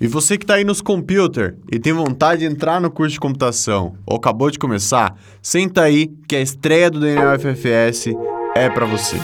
E você que está aí nos computer e tem vontade de entrar no curso de computação ou acabou de começar, senta aí que a estreia do DNA FFS é para você.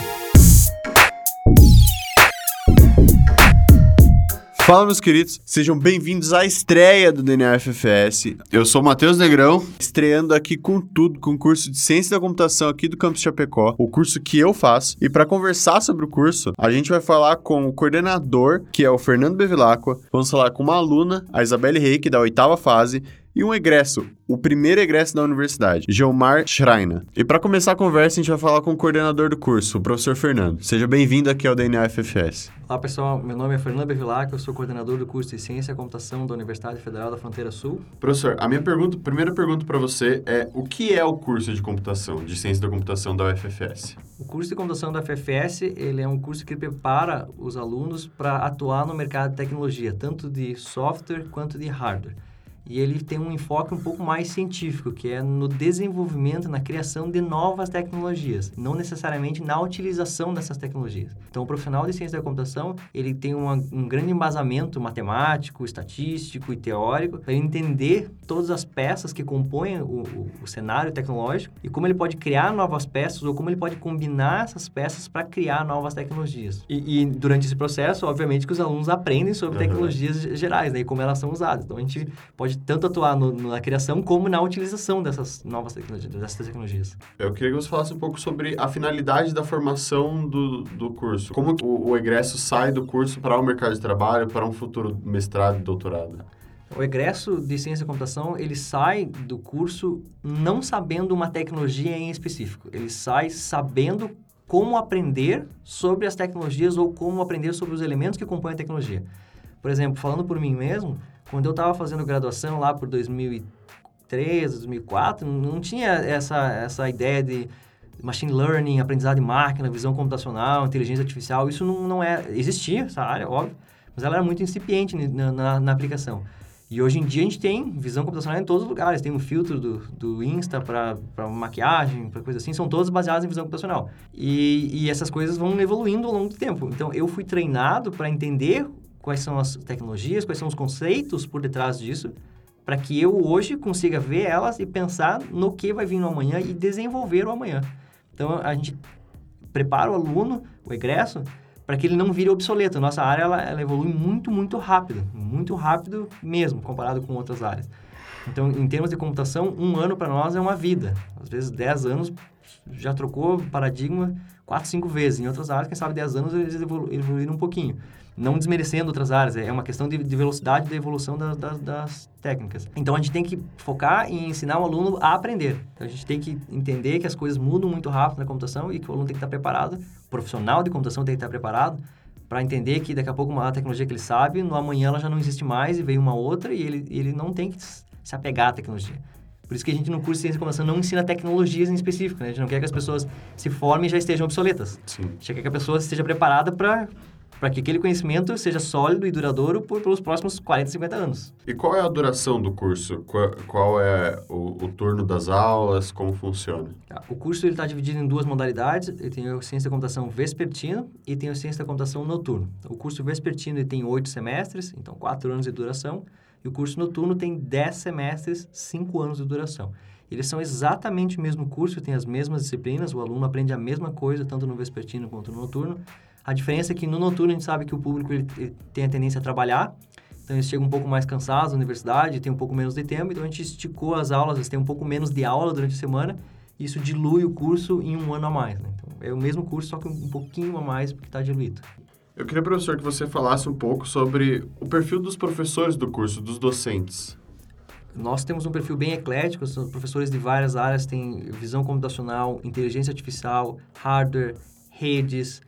Fala, meus queridos, sejam bem-vindos à estreia do DNA FFS. Eu sou o Matheus Negrão, estreando aqui com tudo, com o curso de Ciência da Computação aqui do Campus Chapecó, o curso que eu faço. E para conversar sobre o curso, a gente vai falar com o coordenador, que é o Fernando Bevilacqua, vamos falar com uma aluna, a Isabelle Reik, da oitava fase, e um egresso, o primeiro egresso da universidade, Gilmar Schreiner. E para começar a conversa, a gente vai falar com o coordenador do curso, o professor Fernando. Seja bem-vindo aqui ao DNA FFS. Olá, pessoal. Meu nome é Fernando Bevilac, eu sou coordenador do curso de Ciência e Computação da Universidade Federal da Fronteira Sul. Professor, a minha pergunta, primeira pergunta para você é o que é o curso de computação, de Ciência da Computação da UFFS? O curso de computação da UFFS, ele é um curso que prepara os alunos para atuar no mercado de tecnologia, tanto de software quanto de hardware e ele tem um enfoque um pouco mais científico, que é no desenvolvimento, na criação de novas tecnologias, não necessariamente na utilização dessas tecnologias. Então, o profissional de ciência da computação, ele tem uma, um grande embasamento matemático, estatístico e teórico para entender todas as peças que compõem o, o, o cenário tecnológico e como ele pode criar novas peças ou como ele pode combinar essas peças para criar novas tecnologias. E, e, durante esse processo, obviamente, que os alunos aprendem sobre uhum. tecnologias gerais né, e como elas são usadas. Então, a gente pode pode tanto atuar no, na criação como na utilização dessas novas tecnologias, dessas tecnologias. Eu queria que você falasse um pouco sobre a finalidade da formação do, do curso. Como o, o egresso sai do curso para o mercado de trabalho, para um futuro mestrado e doutorado? O egresso de ciência da computação, ele sai do curso não sabendo uma tecnologia em específico. Ele sai sabendo como aprender sobre as tecnologias ou como aprender sobre os elementos que compõem a tecnologia. Por exemplo, falando por mim mesmo, quando eu estava fazendo graduação lá por 2003, 2004, não tinha essa, essa ideia de machine learning, aprendizado de máquina, visão computacional, inteligência artificial. Isso não, não é... Existia essa área, óbvio, mas ela era muito incipiente na, na, na aplicação. E hoje em dia a gente tem visão computacional em todos os lugares. Tem um filtro do, do Insta para maquiagem, para coisa assim. São todos baseados em visão computacional. E, e essas coisas vão evoluindo ao longo do tempo. Então, eu fui treinado para entender quais são as tecnologias, quais são os conceitos por detrás disso, para que eu hoje consiga ver elas e pensar no que vai vir no amanhã e desenvolver o amanhã. Então, a gente prepara o aluno, o egresso, para que ele não vire obsoleto. Nossa área, ela, ela evolui muito, muito rápido. Muito rápido mesmo, comparado com outras áreas. Então, em termos de computação, um ano para nós é uma vida. Às vezes, 10 anos já trocou paradigma quatro, cinco vezes. Em outras áreas, quem sabe 10 anos eles evoluíram um pouquinho não desmerecendo outras áreas, é uma questão de, de velocidade da evolução das, das, técnicas. Então a gente tem que focar em ensinar o aluno a aprender. Então a gente tem que entender que as coisas mudam muito rápido na computação e que o aluno tem que estar preparado, o profissional de computação tem que estar preparado para entender que daqui a pouco uma tecnologia que ele sabe, no amanhã ela já não existe mais e veio uma outra e ele, ele não tem que se apegar à tecnologia. Por isso que a gente no curso de Ciência e Computação não ensina tecnologias em específico, né? A gente não quer que as pessoas se formem e já estejam obsoletas. Sim. A gente quer que a pessoa esteja preparada para para que aquele conhecimento seja sólido e duradouro por, pelos próximos 40, 50 anos. E qual é a duração do curso? Qual, qual é o, o, turno das aulas? Como funciona? Tá, o curso está dividido em duas modalidades. Ele tem a Ciência da Computação Vespertino e tem a Ciência da Computação Noturno. O curso Vespertino ele tem oito semestres, então quatro anos de duração. E o curso Noturno tem dez semestres, cinco anos de duração. Eles são exatamente o mesmo curso, tem as mesmas disciplinas, o aluno aprende a mesma coisa, tanto no vespertino quanto no noturno. A diferença é que no noturno a gente sabe que o público ele, ele tem a tendência a trabalhar, então eles chegam um pouco mais cansados na universidade, tem um pouco menos de tempo, então a gente esticou as aulas, eles têm um pouco menos de aula durante a semana, e isso dilui o curso em um ano a mais. Né? Então é o mesmo curso, só que um pouquinho a mais porque está diluído. Eu queria, professor, que você falasse um pouco sobre o perfil dos professores do curso, dos docentes. Nós temos um perfil bem eclético, são professores de várias áreas, tem visão computacional, inteligência artificial, hardware, redes,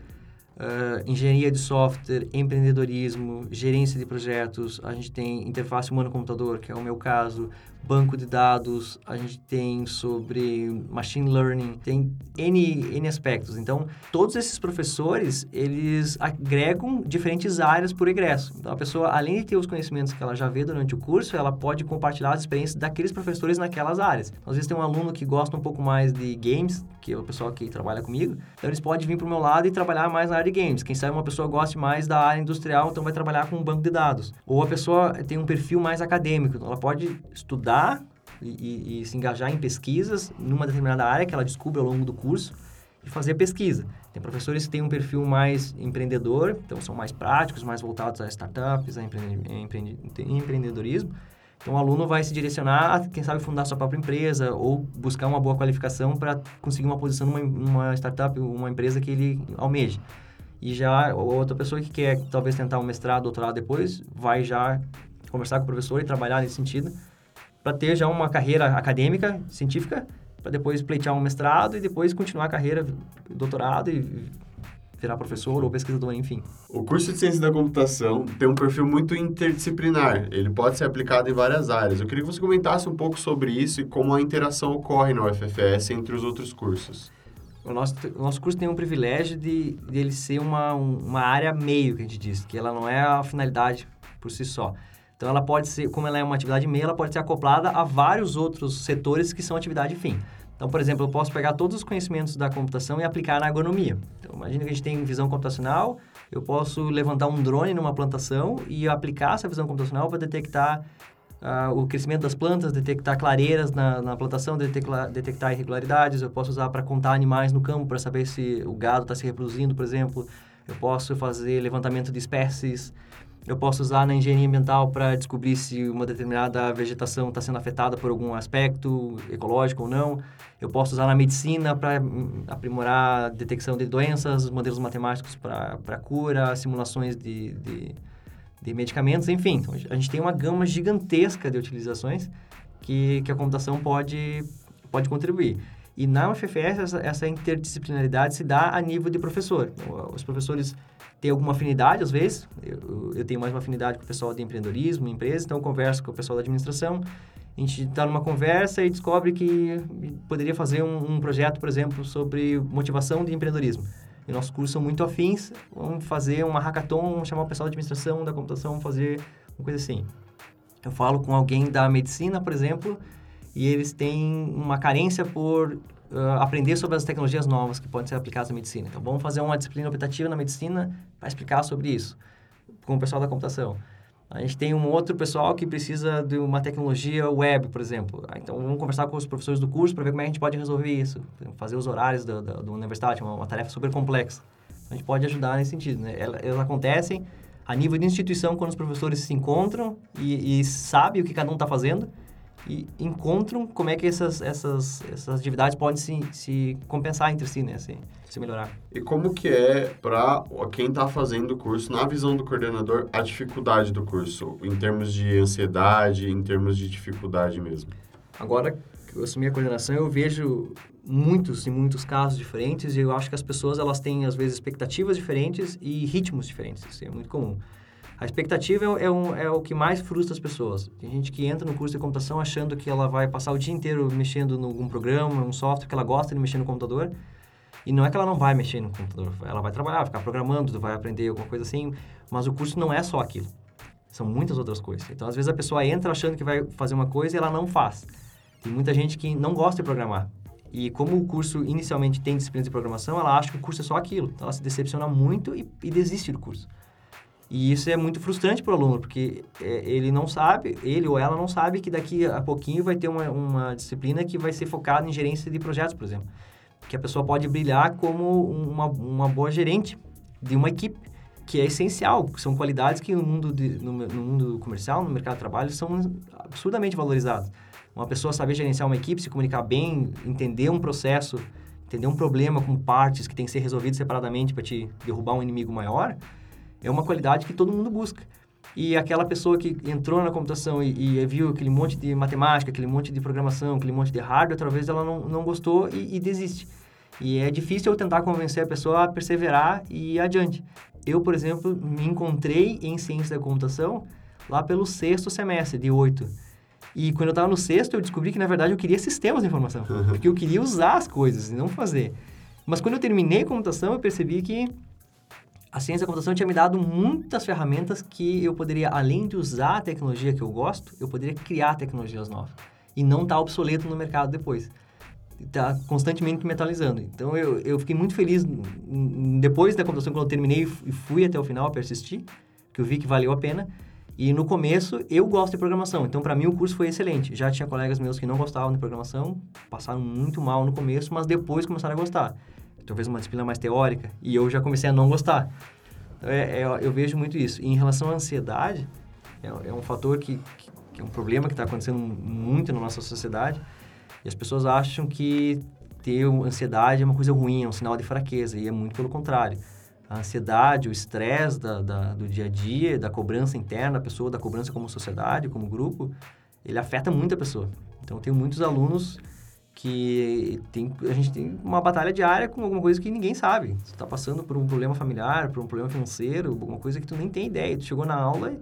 Uh, engenharia de software, empreendedorismo, gerência de projetos, a gente tem interface humano-computador, que é o meu caso, banco de dados, a gente tem sobre machine learning, tem N, N aspectos. Então, todos esses professores, eles agregam diferentes áreas por egresso. Então, a pessoa, além de ter os conhecimentos que ela já vê durante o curso, ela pode compartilhar as experiências daqueles professores naquelas áreas. Às vezes tem um aluno que gosta um pouco mais de games, que é o pessoal que trabalha comigo, então eles podem vir para o meu lado e trabalhar mais na área área de games. Quem sabe uma pessoa goste mais da área industrial, então vai trabalhar com um banco de dados. Ou a pessoa tem um perfil mais acadêmico, então ela pode estudar e, e, e se engajar em pesquisas numa determinada área que ela descobre ao longo do curso e fazer pesquisa. Tem professores que têm um perfil mais empreendedor, então são mais práticos, mais voltados a startups, a empreendedorismo. Então, o aluno vai se direcionar a, quem sabe, fundar sua própria empresa ou buscar uma boa qualificação para conseguir uma posição numa, numa startup, uma empresa que ele almeja. E já outra pessoa que quer, talvez, tentar um mestrado, doutorado depois, vai já conversar com o professor e trabalhar nesse sentido para ter já uma carreira acadêmica, científica, para depois pleitear um mestrado e depois continuar a carreira, doutorado e virar professor ou pesquisador, enfim. O curso de Ciência da Computação tem um perfil muito interdisciplinar. Ele pode ser aplicado em várias áreas. Eu queria que você comentasse um pouco sobre isso e como a interação ocorre na UFFS entre os outros cursos. O nosso, o nosso curso tem um privilégio de, de ele ser uma, uma área meio, que a gente diz, que ela não é a finalidade por si só. Então, ela pode ser, como ela é uma atividade meio, ela pode ser acoplada a vários outros setores que são atividade fim. Então, por exemplo, eu posso pegar todos os conhecimentos da computação e aplicar na agronomia. Então, imagina que a gente tem visão computacional, eu posso levantar um drone numa plantação e aplicar essa visão computacional para detectar uh, o crescimento das plantas, detectar clareiras na, na plantação, detectar, detectar irregularidades. Eu posso usar para contar animais no campo, para saber se o gado está se reproduzindo, por exemplo. Eu posso fazer levantamento de espécies. Eu posso usar na engenharia ambiental para descobrir se uma determinada vegetação está sendo afetada por algum aspecto ecológico ou não. Eu posso usar na medicina para hum, aprimorar a detecção de doenças, modelos matemáticos para cura, simulações de, de, de, medicamentos, enfim. Então, a gente tem uma gama gigantesca de utilizações que, que a computação pode, pode contribuir. E na UFFS, essa, essa interdisciplinaridade se dá a nível de professor. Então, os professores têm alguma afinidade, às vezes. Eu, eu tenho mais uma afinidade com o pessoal de empreendedorismo, empresa, então eu converso com o pessoal da administração. A gente está numa conversa e descobre que poderia fazer um, um, projeto, por exemplo, sobre motivação de empreendedorismo. E nossos cursos são muito afins, vamos fazer uma hackathon, chamar o pessoal de administração, da computação, fazer uma coisa assim. Eu falo com alguém da medicina, por exemplo, e eles têm uma carência por uh, aprender sobre as tecnologias novas que podem ser aplicadas na medicina. Então, vamos fazer uma disciplina optativa na medicina para explicar sobre isso, com o pessoal da computação. A gente tem um outro pessoal que precisa de uma tecnologia web, por exemplo. Ah, então, vamos conversar com os professores do curso para ver como é que a gente pode resolver isso. Fazer os horários da, da, da universidade, uma, uma, tarefa super complexa. A gente pode ajudar nesse sentido. Né? Elas, elas acontecem a nível de instituição, quando os professores se encontram e, e sabem o que cada um está fazendo e encontram como é que essas, essas, essas atividades podem se, se compensar entre si, né? Se, se melhorar. E como que é para quem está fazendo o curso, na visão do coordenador, a dificuldade do curso, em termos de ansiedade, em termos de dificuldade mesmo? Agora que eu assumi a coordenação, eu vejo muitos e muitos casos diferentes e eu acho que as pessoas elas têm às vezes expectativas diferentes e ritmos diferentes. Isso é muito comum. A expectativa é, é, um, é, o que mais frustra as pessoas. Tem gente que entra no curso de computação achando que ela vai passar o dia inteiro mexendo em algum programa, num software que ela gosta de mexer no computador. E não é que ela não vai mexer no computador, ela vai trabalhar, ficar programando, vai aprender alguma coisa assim, mas o curso não é só aquilo. São muitas outras coisas. Então, às vezes a pessoa entra achando que vai fazer uma coisa e ela não faz. Tem muita gente que não gosta de programar. E como o curso inicialmente tem disciplina de programação, ela acha que o curso é só aquilo. Então, ela se decepciona muito e, e desiste do curso. E isso é muito frustrante para o aluno, porque é, ele não sabe, ele ou ela não sabe que daqui a pouquinho vai ter uma, uma disciplina que vai ser focada em gerência de projetos, por exemplo. Que a pessoa pode brilhar como uma, uma boa gerente de uma equipe, que é essencial, são qualidades que no mundo, de, no, no mundo comercial, no mercado de trabalho, são absurdamente valorizadas. Uma pessoa saber gerenciar uma equipe, se comunicar bem, entender um processo, entender um problema com partes que tem que ser resolvido separadamente para te derrubar um inimigo maior, é uma qualidade que todo mundo busca. E aquela pessoa que entrou na computação e, e, viu aquele monte de matemática, aquele monte de programação, aquele monte de hardware, talvez ela não, não gostou e, e desiste. E é difícil eu tentar convencer a pessoa a perseverar e ir adiante. Eu, por exemplo, me encontrei em ciência da computação lá pelo sexto semestre, de oito. E quando eu estava no sexto, eu descobri que, na verdade, eu queria sistemas de informação. Porque eu queria usar as coisas e não fazer. Mas quando eu terminei a computação, eu percebi que a ciência da computação tinha me dado muitas ferramentas que eu poderia, além de usar a tecnologia que eu gosto, eu poderia criar tecnologias novas e não estar tá obsoleto no mercado depois. está constantemente metalizando. Então, eu, eu fiquei muito feliz depois da computação, quando eu terminei e fui até o final, persistir, que eu vi que valeu a pena. E no começo, eu gosto de programação. Então, para mim, o curso foi excelente. Já tinha colegas meus que não gostavam de programação, passaram muito mal no começo, mas depois começaram a gostar. Talvez uma disciplina mais teórica. E eu já comecei a não gostar. Então, é, é, eu vejo muito isso. E em relação à ansiedade, é, é um fator que, que, que, é um problema que está acontecendo muito na nossa sociedade. E as pessoas acham que ter ansiedade é uma coisa ruim, é um sinal de fraqueza. E é muito pelo contrário a ansiedade, o estresse da, da, do dia a dia, da cobrança interna da pessoa, da cobrança como sociedade, como grupo, ele afeta muito a pessoa. Então, tem muitos alunos que tem, a gente tem uma batalha diária com alguma coisa que ninguém sabe. Você está passando por um problema familiar, por um problema financeiro, alguma coisa que tu nem tem ideia. Tu chegou na aula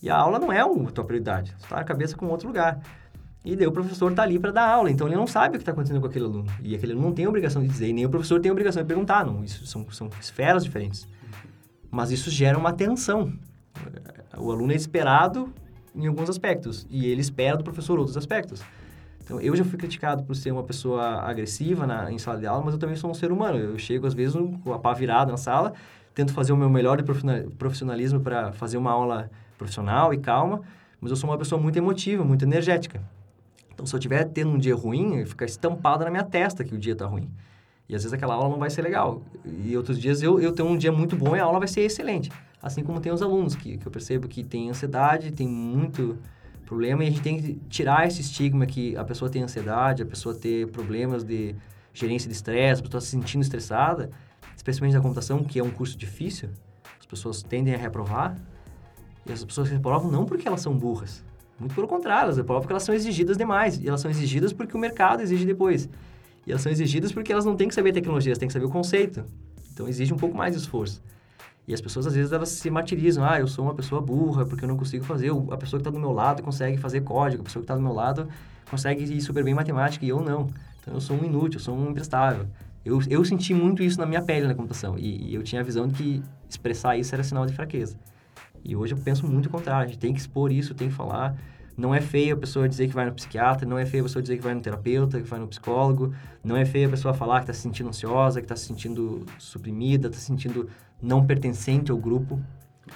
e a aula não é a tua prioridade. Você está na cabeça com outro lugar. E daí o professor está ali para dar aula, então ele não sabe o que está acontecendo com aquele aluno. E aquele aluno não tem a obrigação de dizer, e nem o professor tem a obrigação de perguntar, não. Isso são, são esferas diferentes. Mas isso gera uma tensão. O aluno é esperado em alguns aspectos, e ele espera do professor outros aspectos. Então, eu já fui criticado por ser uma pessoa agressiva na, em sala de aula, mas eu também sou um ser humano. Eu chego, às vezes, com a pá virada na sala, tento fazer o meu melhor de profissionalismo para fazer uma aula profissional e calma, mas eu sou uma pessoa muito emotiva, muito energética. Então, se eu estiver tendo um dia ruim, fica estampado na minha testa que o dia está ruim. E às vezes aquela aula não vai ser legal. E outros dias eu, eu tenho um dia muito bom e a aula vai ser excelente. Assim como tem os alunos, que, que eu percebo que tem ansiedade, tem muito problema, e a gente tem que tirar esse estigma que a pessoa tem ansiedade, a pessoa ter problemas de gerência de estresse, a pessoa se sentindo estressada, especialmente na computação, que é um curso difícil, as pessoas tendem a reprovar, e as pessoas reprovam não porque elas são burras, muito pelo contrário, elas reprovam porque elas são exigidas demais. E elas são exigidas porque o mercado exige depois. E elas são exigidas porque elas não têm que saber tecnologia, elas têm que saber o conceito. Então exige um pouco mais de esforço. E as pessoas, às vezes, elas se martirizam. Ah, eu sou uma pessoa burra porque eu não consigo fazer. A pessoa que está do meu lado consegue fazer código. A pessoa que está do meu lado consegue ir super bem em matemática e eu não. Então eu sou um inútil, eu sou um imprestável. Eu, eu senti muito isso na minha pele na computação. E, e eu tinha a visão de que expressar isso era sinal de fraqueza. E hoje eu penso muito o contrário. A gente tem que expor isso, tem que falar. Não é feio a pessoa dizer que vai no psiquiatra, não é feio a pessoa dizer que vai no terapeuta, que vai no psicólogo, não é feio a pessoa falar que está se sentindo ansiosa, que está se sentindo suprimida, está se sentindo não pertencente ao grupo.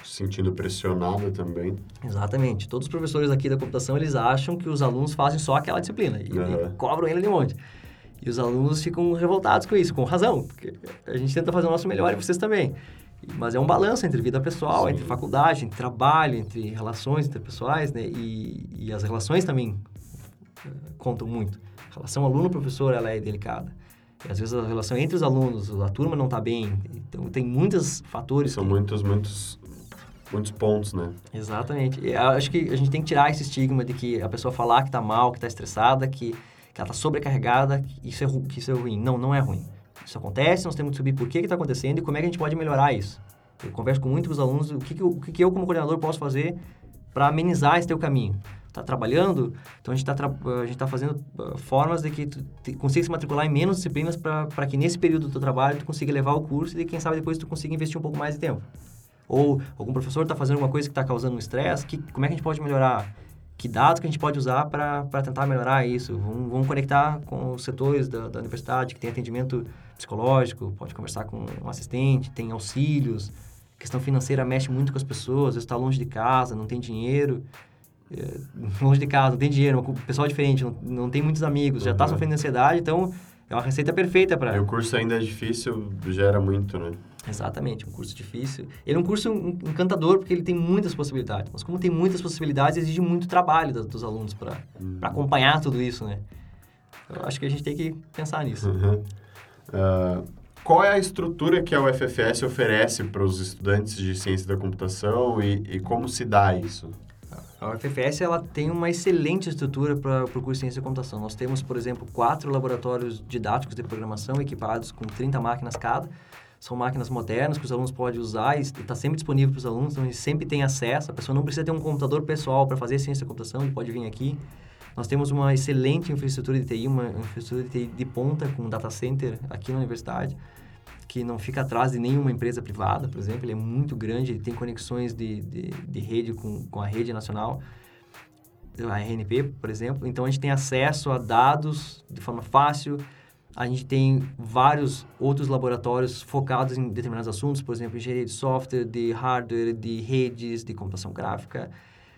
Se sentindo pressionada também. Exatamente. Todos os professores aqui da computação, eles acham que os alunos fazem só aquela disciplina e, uhum. e cobram ele de um monte. E os alunos ficam revoltados com isso, com razão, porque a gente tenta fazer o nosso melhor e vocês também. Mas é um balanço entre vida pessoal, Sim. entre faculdade, entre trabalho, entre relações interpessoais, né? E, e as relações também uh, contam muito. A relação aluno-professor, ela é delicada. E às vezes a relação entre os alunos, a turma não está bem. Então, tem muitos fatores. São que... muitos, muitos, muitos pontos, né? Exatamente. E acho que a gente tem que tirar esse estigma de que a pessoa falar que está mal, que está estressada, que, que ela está sobrecarregada, que isso, é, que isso é ruim. Não, não é ruim. Isso acontece, nós temos que saber por que está acontecendo e como é que a gente pode melhorar isso. Eu converso com muitos alunos, o que, que, eu, o que, que eu como coordenador posso fazer para amenizar esse teu caminho. Está trabalhando, então a gente está tá fazendo uh, formas de que tu consiga se matricular em menos disciplinas para que nesse período do teu trabalho tu consiga levar o curso e quem sabe depois tu consiga investir um pouco mais de tempo. Ou algum professor está fazendo alguma coisa que está causando um estresse, como é que a gente pode melhorar? Que dados que a gente pode usar para tentar melhorar isso. Vamos, vamos, conectar com os setores da, da, universidade que tem atendimento psicológico, pode conversar com um assistente, tem auxílios. A questão financeira mexe muito com as pessoas, às vezes está longe de casa, não tem dinheiro. É, longe de casa, não tem dinheiro, o pessoal é diferente, não, não tem muitos amigos, tá uhum. já está sofrendo ansiedade, então é uma receita perfeita para... E o curso ainda é difícil, gera muito, né? Exatamente, um curso difícil. Ele é um curso encantador porque ele tem muitas possibilidades. Mas como tem muitas possibilidades, exige muito trabalho dos, dos alunos para uhum. acompanhar tudo isso, né? Eu acho que a gente tem que pensar nisso. Uhum. Uh, qual é a estrutura que a UFFS oferece para os estudantes de ciência da computação e, e como se dá isso? A UFFS ela tem uma excelente estrutura para o curso de ciência da computação. Nós temos, por exemplo, quatro laboratórios didáticos de programação equipados com 30 máquinas cada são máquinas modernas que os alunos podem usar e está sempre disponível para os alunos, então eles sempre têm acesso. A pessoa não precisa ter um computador pessoal para fazer ciência da computação, ele pode vir aqui. Nós temos uma excelente infraestrutura de TI, uma infraestrutura de TI de ponta com um data center aqui na universidade, que não fica atrás de nenhuma empresa privada, por exemplo. Ele é muito grande, ele tem conexões de, de, de rede com, com a rede nacional, a RNP, por exemplo. Então, a gente tem acesso a dados de forma fácil, A gente tem vários outros laboratórios focados em determinados assuntos, por exemplo, engenharia de software, de hardware, de redes, de computação gráfica.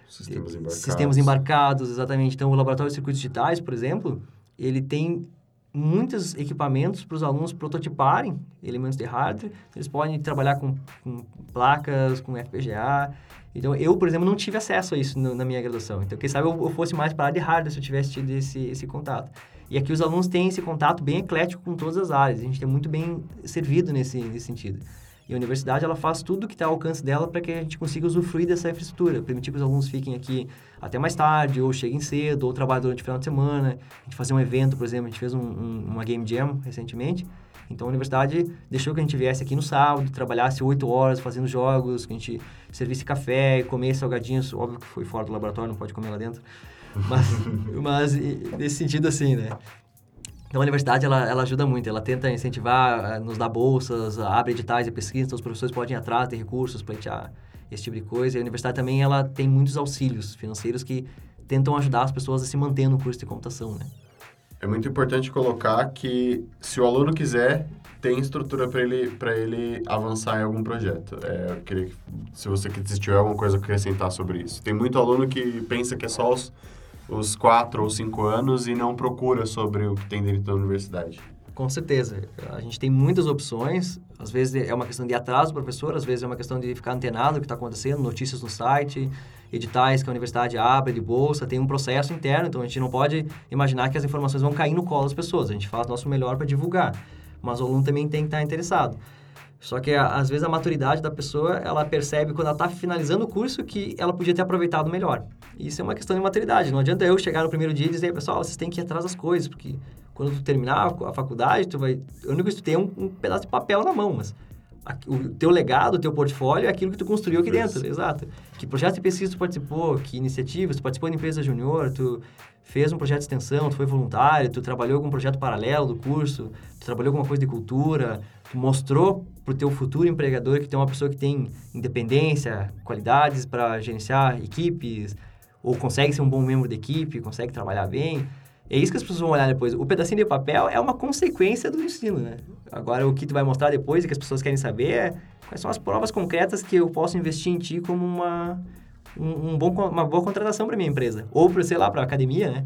Sistemas embarcados. Sistemas embarcados, exatamente. Então, o laboratório de circuitos digitais, por exemplo, ele tem muitos equipamentos para os alunos prototiparem elementos de hardware. Eles podem trabalhar com, com placas, com FPGA. Então, eu, por exemplo, não tive acesso a isso no, na minha graduação. Então, quem sabe eu, eu fosse mais para a área de hardware se eu tivesse tido esse, esse contato. E aqui os alunos têm esse contato bem eclético com todas as áreas. A gente é muito bem servido nesse, nesse sentido. E a universidade ela faz tudo que está ao alcance dela para que a gente consiga usufruir dessa infraestrutura, permitir que os alunos fiquem aqui até mais tarde, ou cheguem cedo, ou trabalhem durante o final de semana. A gente fazer um evento, por exemplo, a gente fez um, um, uma Game Jam recentemente. Então a universidade deixou que a gente viesse aqui no sábado, trabalhasse oito horas fazendo jogos, que a gente servisse café, comesse salgadinhos. Óbvio que foi fora do laboratório, não pode comer lá dentro. Mas, mas nesse sentido assim, né? Então, a universidade, ela, ela ajuda muito. Ela tenta incentivar, eh, nos dá bolsas, abre editais e pesquisa, então os professores podem ir atrás de recursos, pleitear esse tipo de coisa. E a universidade também, ela tem muitos auxílios financeiros que tentam ajudar as pessoas a se manter no curso de computação, né? É muito importante colocar que, se o aluno quiser, tem estrutura para ele, ele avançar em algum projeto. É, eu queria que, se você tiver alguma coisa a acrescentar sobre isso. Tem muito aluno que pensa que é só os os quatro ou cinco anos e não procura sobre o que tem dentro da universidade. Com certeza. A gente tem muitas opções. Às vezes é uma questão de atrás do professor, às vezes é uma questão de ficar antenado do que está acontecendo, notícias no site, editais que a universidade abre de bolsa, tem um processo interno, então a gente não pode imaginar que as informações vão cair no colo das pessoas. A gente faz o nosso melhor para divulgar, mas o aluno também tem que estar interessado. Só que às vezes a maturidade da pessoa, ela percebe quando ela está finalizando o curso que ela podia ter aproveitado melhor. Isso é uma questão de maturidade. Não adianta eu chegar no primeiro dia e dizer, pessoal, vocês têm que ir atrás das coisas, porque quando tu terminar a faculdade, tu vai... O único que tu tem é um, um pedaço de papel na mão, mas o teu legado, o teu portfólio é aquilo que tu construiu aqui dentro, exato. Que projeto de pesquisa tu participou, que iniciativas, tu participou de empresa júnior, tu fez um projeto de extensão, tu foi voluntário, tu trabalhou com um projeto paralelo do curso, tu trabalhou com uma coisa de cultura, tu mostrou para o teu futuro empregador que tem uma pessoa que tem independência, qualidades para gerenciar equipes, ou consegue ser um bom membro da equipe, consegue trabalhar bem. É isso que as pessoas vão olhar depois. O pedacinho de papel é uma consequência do ensino, né? Agora, o que tu vai mostrar depois e que as pessoas querem saber é quais são as provas concretas que eu posso investir em ti como uma, um, um bom, uma boa contratação para minha empresa. Ou, para sei lá, para a academia, né?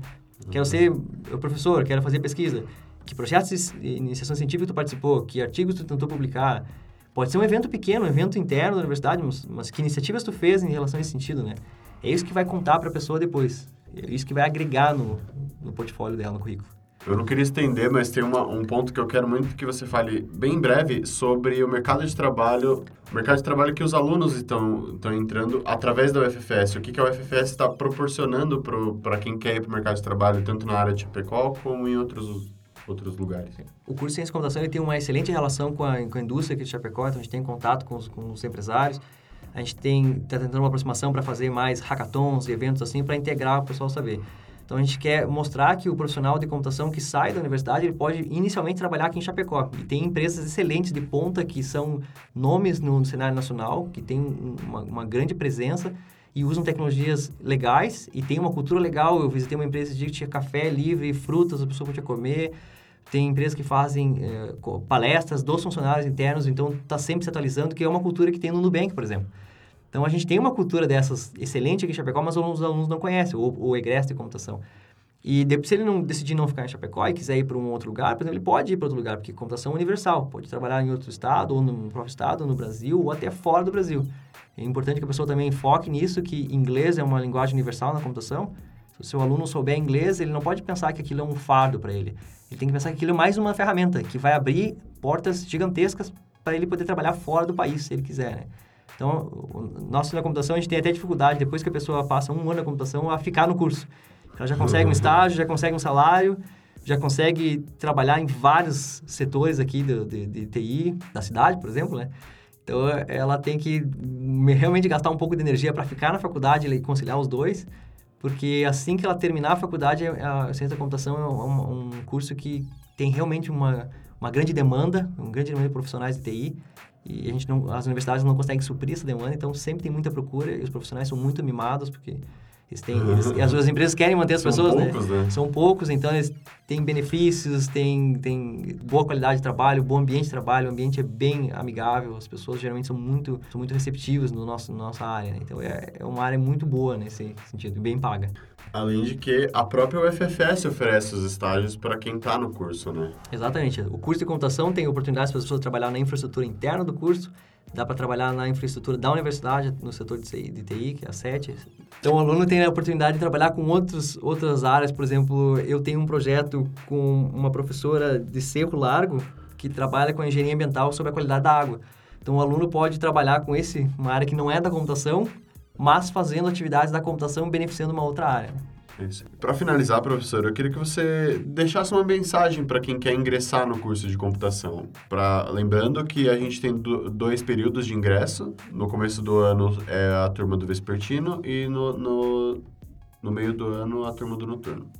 Quero ser professor, quero fazer pesquisa. Que projetos de iniciação científica tu participou? Que artigos tu tentou publicar? Pode ser um evento pequeno, um evento interno da universidade, mas, mas que iniciativas tu fez em relação a esse sentido, né? É isso que vai contar para a pessoa depois. É isso que vai agregar no, no portfólio dela, no currículo. Eu não queria estender, mas tem uma, um ponto que eu quero muito que você fale bem breve sobre o mercado de trabalho, o mercado de trabalho que os alunos estão, estão entrando através da UFFS. O que, que a UFFS está proporcionando para quem quer ir para o mercado de trabalho, tanto na área de Chapecó como em outros outros lugares. O curso de Ciência e Computação ele tem uma excelente relação com a, com a indústria aqui de Chapecó, então a gente tem contato com os, com os empresários. A gente tem está tentando uma aproximação para fazer mais hackathons e eventos assim para integrar o pessoal saber. Então a gente quer mostrar que o profissional de computação que sai da universidade ele pode inicialmente trabalhar aqui em Chapecó. E tem empresas excelentes de ponta que são nomes no cenário nacional, que tem uma, uma grande presença e usam tecnologias legais e tem uma cultura legal. Eu visitei uma empresa que tinha café livre, frutas, a pessoa podia comer. Tem empresas que fazem é, palestras dos funcionários internos, então está sempre se atualizando, que é uma cultura que tem no Nubank, por exemplo. Então, a gente tem uma cultura dessas excelente aqui em Chapecó, mas os alunos não conhecem, ou o egresso de computação. E depois, se ele não decidir não ficar em Chapecó e quiser ir para um outro lugar, por exemplo, ele pode ir para outro lugar, porque computação é universal. Pode trabalhar em outro estado, ou no próprio estado, ou no Brasil, ou até fora do Brasil. É importante que a pessoa também foque nisso, que inglês é uma linguagem universal na computação. Se o seu aluno souber inglês, ele não pode pensar que aquilo é um fardo para ele. Ele tem que pensar que aquilo é mais uma ferramenta que vai abrir portas gigantescas para ele poder trabalhar fora do país, se ele quiser, né? Então, nós na computação, a gente tem até dificuldade, depois que a pessoa passa um ano na computação, a ficar no curso. Ela já consegue um estágio, já consegue um salário, já consegue trabalhar em vários setores aqui de, de, de TI, da cidade, por exemplo, né? Então, ela tem que realmente gastar um pouco de energia para ficar na faculdade e conciliar os dois, porque assim que ela terminar a faculdade, a ciência da computação é um, um curso que tem realmente uma, uma grande demanda, um grande número de profissionais de TI, e a gente não, as universidades não conseguem suprir essa demanda, então sempre tem muita procura e os profissionais são muito mimados, porque Eles têm, eles, as suas empresas querem manter as São pessoas, poucos, né? São poucos, então eles têm benefícios, têm, têm boa qualidade de trabalho, bom ambiente de trabalho, o ambiente é bem amigável, as pessoas geralmente são muito, são muito receptivas no nosso, na nossa área, né? Então é, é uma área muito boa nesse sentido, bem paga. Além de que a própria UFFS oferece os estágios para quem está no curso, né? Exatamente. O curso de computação tem oportunidades para as pessoas trabalhar na infraestrutura interna do curso, dá para trabalhar na infraestrutura da universidade, no setor de TI, que é a SET. Então, o aluno tem a oportunidade de trabalhar com outros, outras áreas. Por exemplo, eu tenho um projeto com uma professora de Cerro Largo que trabalha com engenharia ambiental sobre a qualidade da água. Então, o aluno pode trabalhar com esse, uma área que não é da computação, mas fazendo atividades da computação beneficiando uma outra área. Para finalizar, professor, eu queria que você deixasse uma mensagem para quem quer ingressar no curso de computação. Pra, lembrando que a gente tem do, dois períodos de ingresso. No começo do ano é a turma do vespertino e no, no, no meio do ano a turma do noturno.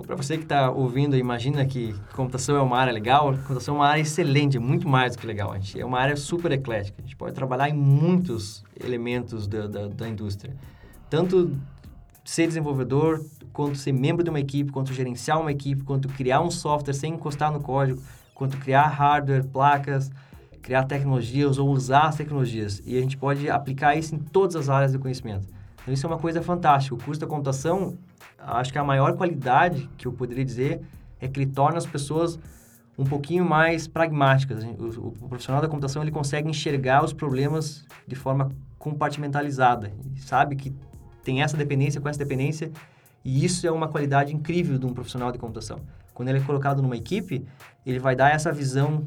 Então, para você que está ouvindo, imagina que computação é uma área legal. Computação é uma área excelente, é muito mais do que legal. A gente, é uma área super eclética. A gente pode trabalhar em muitos elementos da, da, da indústria. Tanto ser desenvolvedor, quanto ser membro de uma equipe, quanto gerenciar uma equipe, quanto criar um software sem encostar no código, quanto criar hardware, placas, criar tecnologias ou usar as tecnologias. E a gente pode aplicar isso em todas as áreas do conhecimento. Então, isso é uma coisa fantástica. O curso da computação, acho que a maior qualidade que eu poderia dizer é que ele torna as pessoas um pouquinho mais pragmáticas. O, o profissional da computação ele consegue enxergar os problemas de forma compartimentalizada. sabe que tem essa dependência com essa dependência, e isso é uma qualidade incrível de um profissional de computação. Quando ele é colocado numa equipe, ele vai dar essa visão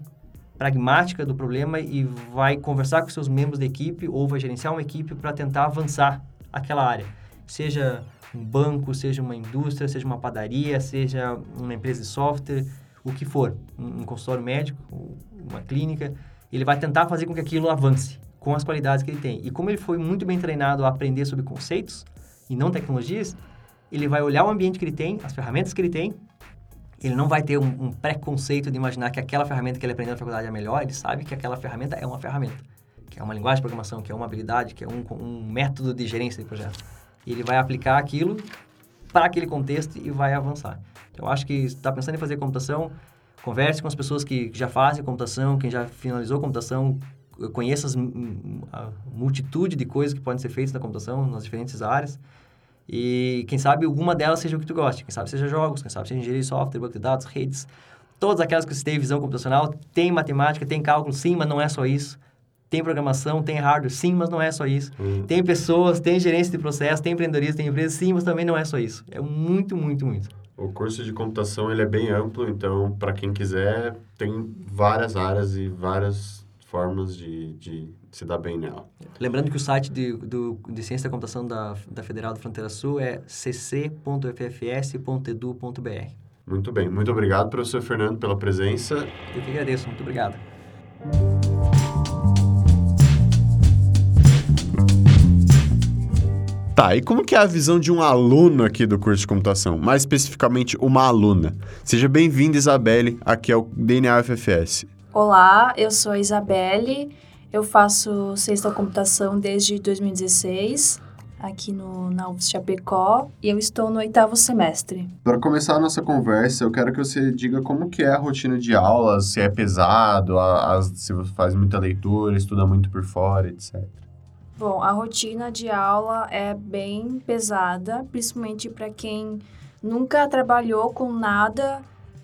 pragmática do problema e vai conversar com seus membros da equipe ou vai gerenciar uma equipe para tentar avançar aquela área. Seja um banco, seja uma indústria, seja uma padaria, seja uma empresa de software, o que for, um consultório médico, uma clínica, ele vai tentar fazer com que aquilo avance com as qualidades que ele tem. E como ele foi muito bem treinado a aprender sobre conceitos e não tecnologias, ele vai olhar o ambiente que ele tem, as ferramentas que ele tem, ele não vai ter um, um preconceito de imaginar que aquela ferramenta que ele aprendeu na faculdade é melhor, ele sabe que aquela ferramenta é uma ferramenta, que é uma linguagem de programação, que é uma habilidade, que é um, um método de gerência de projeto. Ele vai aplicar aquilo para aquele contexto e vai avançar. Então, eu acho que está pensando em fazer computação, converse com as pessoas que já fazem computação, quem já finalizou computação, conheça as, a multitude de coisas que podem ser feitas na computação, nas diferentes áreas. E quem sabe alguma delas seja o que tu goste. Quem sabe seja jogos, quem sabe seja engenharia de software, banco de dados, redes. Todas aquelas que você tem visão computacional, tem matemática, tem cálculo, sim, mas não é só isso. Tem programação, tem hardware, sim, mas não é só isso. Uhum. Tem pessoas, tem gerência de processo, tem empreendedorismo, tem empresa, sim, mas também não é só isso. É muito, muito, muito. O curso de computação ele é bem amplo, então para quem quiser tem várias áreas e várias formas de, de se dar bem nela. Lembrando que o site de, do, de Ciência da Computação da, da Federal do Fronteira Sul é cc.ffs.edu.br. Muito bem. Muito obrigado, professor Fernando, pela presença. Eu que agradeço. Muito obrigado. Tá, e como que é a visão de um aluno aqui do curso de computação? Mais especificamente, uma aluna. Seja bem-vinda, Isabelle, aqui ao DNA UFFS. Olá, eu sou a Isabelle, eu faço ciência da computação desde 2016 aqui no, na UFS Chapecó e eu estou no oitavo semestre. Para começar a nossa conversa, eu quero que você diga como que é a rotina de aulas, se é pesado, a, a, se você faz muita leitura, estuda muito por fora, etc. Bom, a rotina de aula é bem pesada, principalmente para quem nunca trabalhou com nada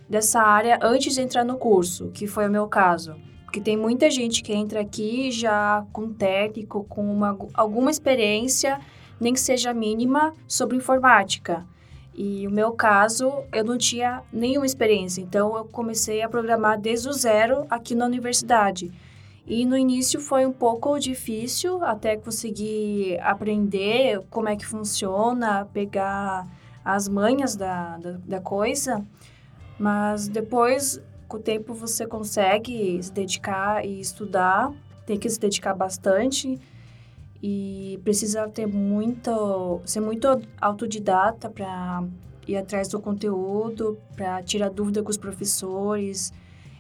dessa área antes de entrar no curso, que foi o meu caso. Porque tem muita gente que entra aqui já com técnico, com uma, alguma experiência, nem que seja mínima, sobre informática. E o meu caso, eu não tinha nenhuma experiência, então eu comecei a programar desde o zero aqui na universidade. E no início foi um pouco difícil até conseguir aprender como é que funciona, pegar as manhas da, da, da coisa. Mas depois, com o tempo, você consegue se dedicar e estudar. Tem que se dedicar bastante e precisa ter muito, ser muito autodidata para ir atrás do conteúdo, para tirar dúvida com os professores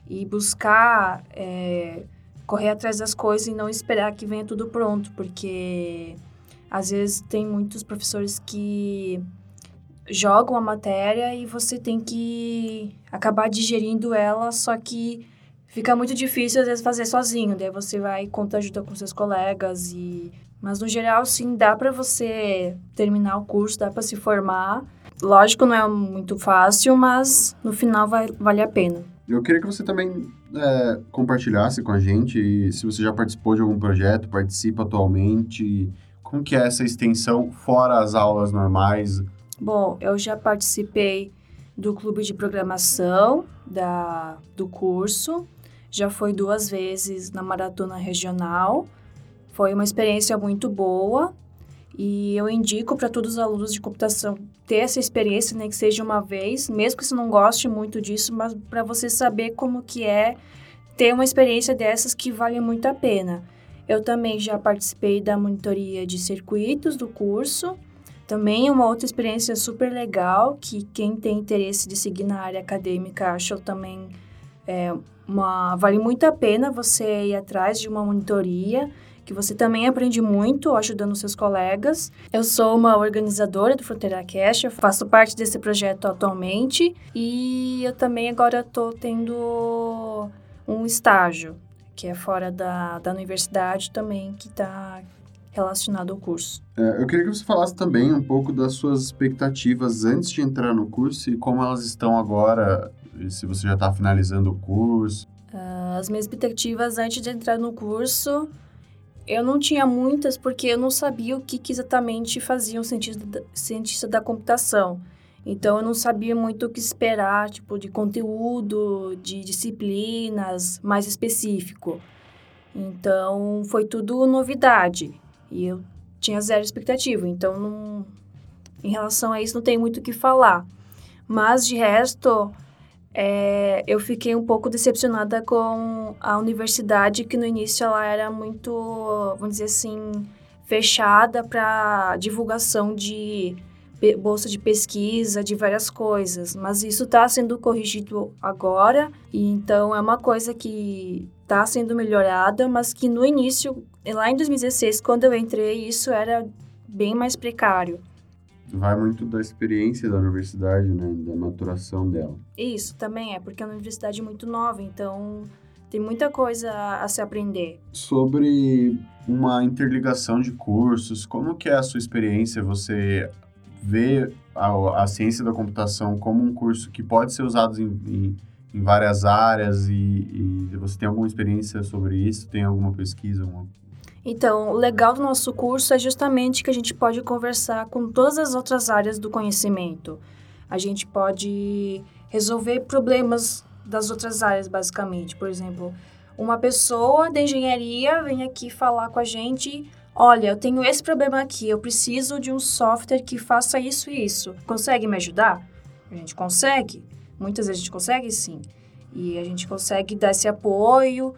e buscar é, correr atrás das coisas e não esperar que venha tudo pronto, porque Às vezes tem muitos professores que jogam a matéria e você tem que acabar digerindo ela, só que fica muito difícil às vezes fazer sozinho, daí você vai conta ajuda com seus colegas e mas no geral sim dá para você terminar o curso, dá para se formar. Lógico, não é muito fácil, mas no final vai, vale a pena. Eu queria que você também é, compartilhasse com a gente se você já participou de algum projeto, participa atualmente, como que é essa extensão fora as aulas normais? Bom, eu já participei do clube de programação da, do curso, já foi duas vezes na maratona regional, foi uma experiência muito boa e eu indico para todos os alunos de computação ter essa experiência, nem né, que seja uma vez, mesmo que você não goste muito disso, mas para você saber como que é ter uma experiência dessas que vale muito a pena. Eu também já participei da monitoria de circuitos do curso. Também uma outra experiência super legal que quem tem interesse de seguir na área acadêmica achou também é, uma vale muito a pena você ir atrás de uma monitoria que você também aprende muito ajudando seus colegas. Eu sou uma organizadora do Fronteira Cash, eu faço parte desse projeto atualmente e eu também agora estou tendo um estágio que é fora da, da universidade também, que está relacionado ao curso. É, eu queria que você falasse também um pouco das suas expectativas antes de entrar no curso e como elas estão agora, se você já está finalizando o curso. Uh, as minhas expectativas antes de entrar no curso, eu não tinha muitas porque eu não sabia o que, que exatamente fazia um cientista, cientista da computação. Então eu não sabia muito o que esperar, tipo, de conteúdo, de disciplinas mais específico. Então foi tudo novidade e eu tinha zero expectativa. Então não, em relação a isso não tem muito o que falar. Mas de resto, é, eu fiquei um pouco decepcionada com a universidade, que no início ela era muito, vamos dizer assim, fechada para divulgação de bolsa de pesquisa, de várias coisas, mas isso está sendo corrigido agora, e então é uma coisa que está sendo melhorada, mas que no início, lá em 2016, quando eu entrei, isso era bem mais precário. Vai muito da experiência da universidade, né, da maturação dela. Isso também é, porque é uma universidade muito nova, então tem muita coisa a se aprender. Sobre uma interligação de cursos, como que é a sua experiência? Você vê a, a, ciência da computação como um curso que pode ser usado em, em, em várias áreas e, e, você tem alguma experiência sobre isso? Tem alguma pesquisa? Alguma... Então, o legal do nosso curso é justamente que a gente pode conversar com todas as outras áreas do conhecimento. A gente pode resolver problemas das outras áreas, basicamente. Por exemplo, uma pessoa da engenharia vem aqui falar com a gente Olha, eu tenho esse problema aqui, eu preciso de um software que faça isso e isso. Consegue me ajudar? A gente consegue. Muitas vezes a gente consegue, sim. E a gente consegue dar esse apoio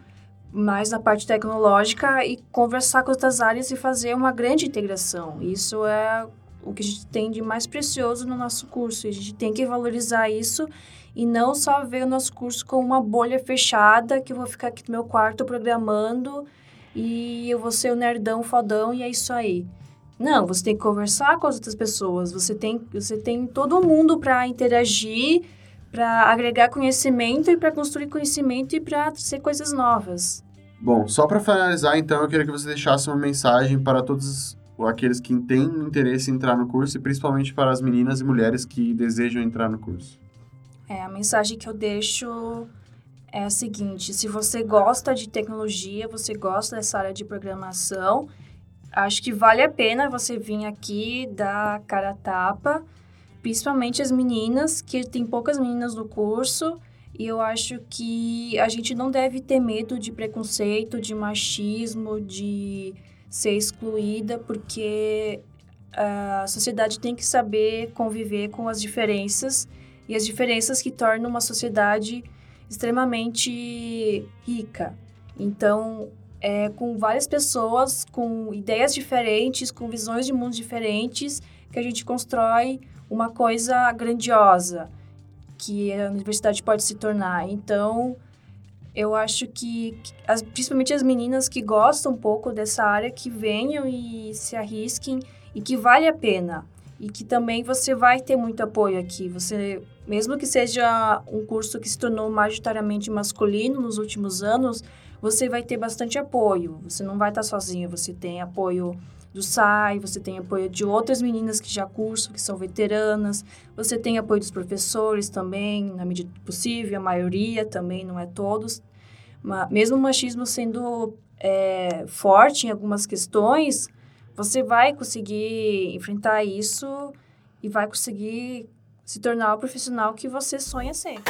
mais na parte tecnológica e conversar com outras áreas e fazer uma grande integração. Isso é o que a gente tem de mais precioso no nosso curso. A gente tem que valorizar isso e não só ver o nosso curso como uma bolha fechada que eu vou ficar aqui no meu quarto programando e eu vou ser o nerdão fodão e é isso aí. Não, você tem que conversar com as outras pessoas, você tem, você tem todo mundo para interagir, para agregar conhecimento e para construir conhecimento e para ser coisas novas. Bom, só para finalizar, então, eu queria que você deixasse uma mensagem para todos aqueles que têm interesse em entrar no curso e principalmente para as meninas e mulheres que desejam entrar no curso. É, a mensagem que eu deixo é a seguinte: se você gosta de tecnologia, você gosta dessa área de programação, acho que vale a pena você vir aqui dar cara a tapa, principalmente as meninas, que tem poucas meninas no curso. E eu acho que a gente não deve ter medo de preconceito, de machismo, de ser excluída, porque a sociedade tem que saber conviver com as diferenças e as diferenças que tornam uma sociedade extremamente rica. Então, é, com várias pessoas, com ideias diferentes, com visões de mundo diferentes, que a gente constrói uma coisa grandiosa que a universidade pode se tornar. Então, Eu acho que, as, principalmente as meninas que gostam um pouco dessa área, que venham e se arrisquem e que vale a pena. E que também você vai ter muito apoio aqui. Você, mesmo que seja um curso que se tornou majoritariamente masculino nos últimos anos, você vai ter bastante apoio. Você não vai estar sozinho, você tem apoio do SAI, você tem apoio de outras meninas que já cursam, que são veteranas, você tem apoio dos professores também, na medida possível, a maioria também, não é todos. Mas, mesmo o machismo sendo é, forte em algumas questões, você vai conseguir enfrentar isso e vai conseguir se tornar o profissional que você sonha ser.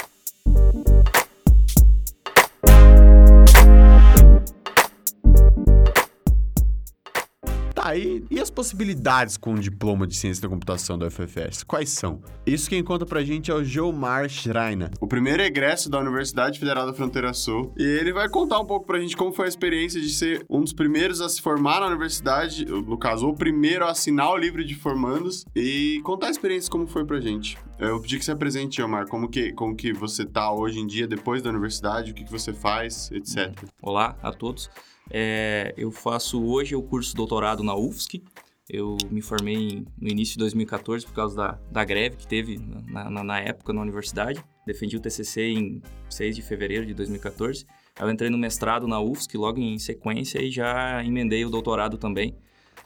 E as possibilidades com o diploma de ciência da computação da UFFS? Quais são? Isso quem conta pra gente é o Geomar Schreiner, o primeiro egresso da Universidade Federal da Fronteira Sul. E ele vai contar um pouco pra gente como foi a experiência de ser um dos primeiros a se formar na universidade, no caso, o primeiro a assinar o livro de formandos e contar a experiência como foi pra gente. Eu pedi que você apresente, Geomar, como que, como que você tá hoje em dia depois da universidade, o que, que você faz, etc. Olá a todos. É, eu faço hoje o curso doutorado na UFSC. Eu me formei no início de 2014 por causa da, da greve que teve na, na, na, época na universidade. Defendi o TCC em 6 de fevereiro de 2014. Eu entrei no mestrado na UFSC logo em sequência e já emendei o doutorado também.